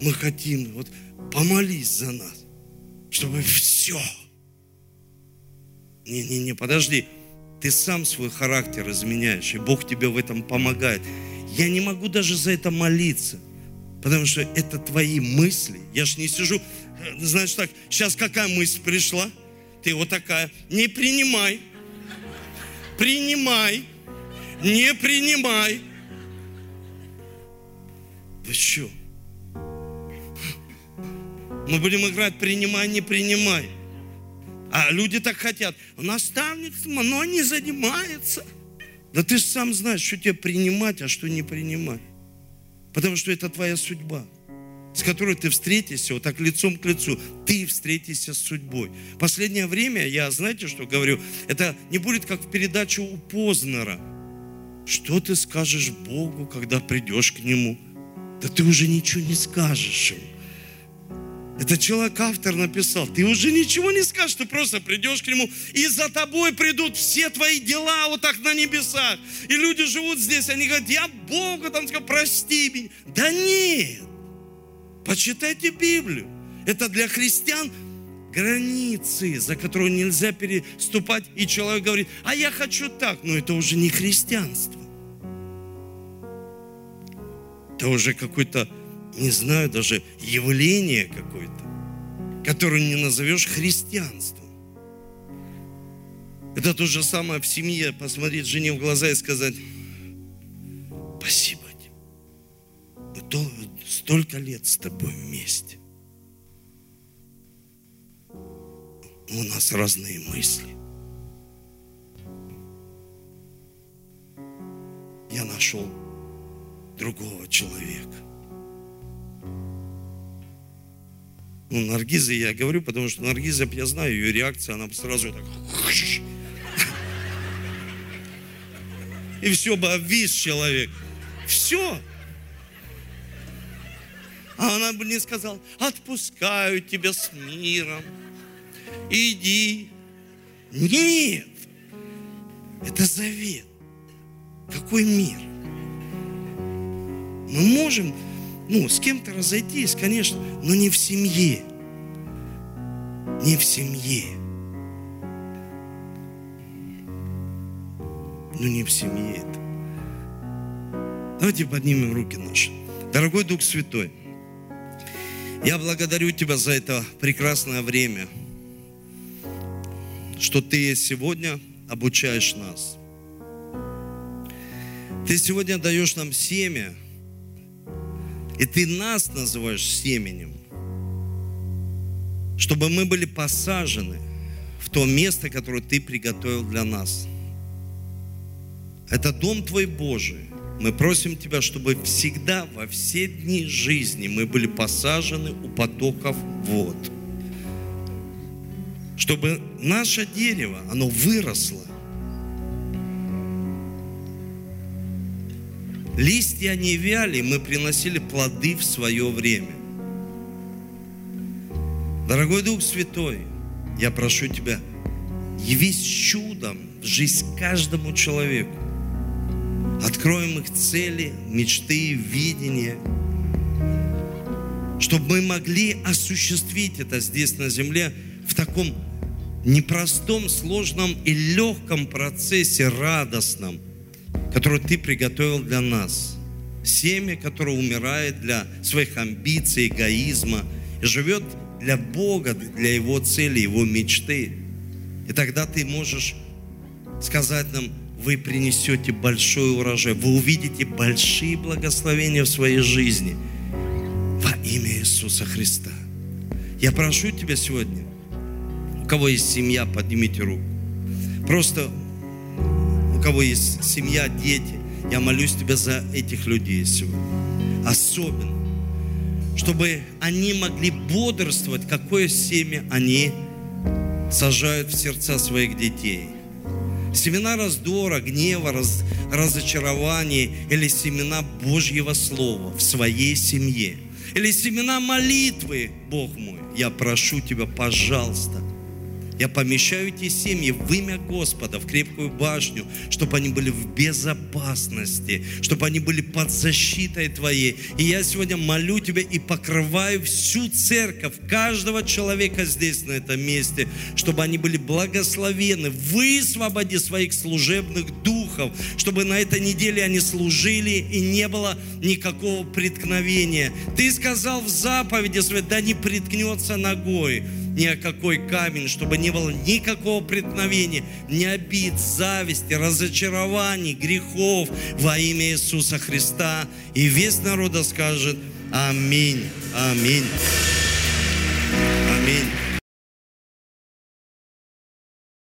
мы хотим, вот помолись за нас, чтобы все. Не-не-не, подожди, ты сам свой характер изменяешь, и Бог тебе в этом помогает. Я не могу даже за это молиться, потому что это твои мысли. Я ж не сижу, э, знаешь так, сейчас какая мысль пришла? Ты вот такая, не принимай, принимай, не принимай. Вы что? Мы будем играть «принимай, не принимай». А люди так хотят. Наставник, но не занимается. Да ты же сам знаешь, что тебе принимать, а что не принимать. Потому что это твоя судьба, с которой ты встретишься вот так лицом к лицу. Ты встретишься с судьбой. Последнее время я, знаете, что говорю? Это не будет как в передаче у Познера. Что ты скажешь Богу, когда придешь к Нему? Да ты уже ничего не скажешь Ему. Это человек, автор написал. Ты уже ничего не скажешь, ты просто придешь к нему, и за тобой придут все твои дела вот так на небесах. И люди живут здесь, они говорят, я Богу там сказал, прости меня. Да нет. Почитайте Библию. Это для христиан границы, за которые нельзя переступать. И человек говорит, а я хочу так. Но это уже не христианство. Это уже какой-то не знаю, даже явление какое-то, которое не назовешь христианством. Это то же самое в семье, посмотреть жене в глаза и сказать, спасибо тебе. Столько лет с тобой вместе. У нас разные мысли. Я нашел другого человека. Ну, Наргиза я говорю, потому что Наргиза, я знаю ее реакция, она сразу так... И все бы обвис человек. Все. А она бы не сказала, отпускаю тебя с миром. Иди. Нет. Это завет. Какой мир? Мы можем ну, с кем-то разойтись, конечно, но не в семье. Не в семье. Ну, не в семье это. Давайте поднимем руки наши. Дорогой Дух Святой, я благодарю Тебя за это прекрасное время, что Ты сегодня обучаешь нас. Ты сегодня даешь нам семя – и ты нас называешь семенем, чтобы мы были посажены в то место, которое ты приготовил для нас. Это дом твой Божий. Мы просим Тебя, чтобы всегда, во все дни жизни мы были посажены у потоков вод. Чтобы наше дерево, оно выросло Листья не вяли, мы приносили плоды в свое время. Дорогой Дух Святой, я прошу Тебя, явись чудом в жизнь каждому человеку. Откроем их цели, мечты, видения, чтобы мы могли осуществить это здесь на земле в таком непростом, сложном и легком процессе, радостном, который Ты приготовил для нас. Семя, которое умирает для своих амбиций, эгоизма, и живет для Бога, для Его цели, Его мечты. И тогда Ты можешь сказать нам, вы принесете большой урожай, вы увидите большие благословения в своей жизни во имя Иисуса Христа. Я прошу тебя сегодня, у кого есть семья, поднимите руку. Просто кого есть семья, дети, я молюсь тебя за этих людей сегодня. Особенно, чтобы они могли бодрствовать, какое семя они сажают в сердца своих детей. Семена раздора, гнева, раз, разочарования или семена Божьего Слова в своей семье. Или семена молитвы, Бог мой, я прошу Тебя, пожалуйста, я помещаю эти семьи в имя Господа, в крепкую башню, чтобы они были в безопасности, чтобы они были под защитой Твоей. И я сегодня молю Тебя и покрываю всю церковь, каждого человека здесь, на этом месте, чтобы они были благословены. Высвободи своих служебных духов, чтобы на этой неделе они служили и не было никакого преткновения. Ты сказал в заповеди своей, да не приткнется ногой ни о какой камень, чтобы не было никакого преткновения, ни обид, зависти, разочарований, грехов во имя Иисуса Христа. И весь народ скажет Аминь, Аминь, Аминь.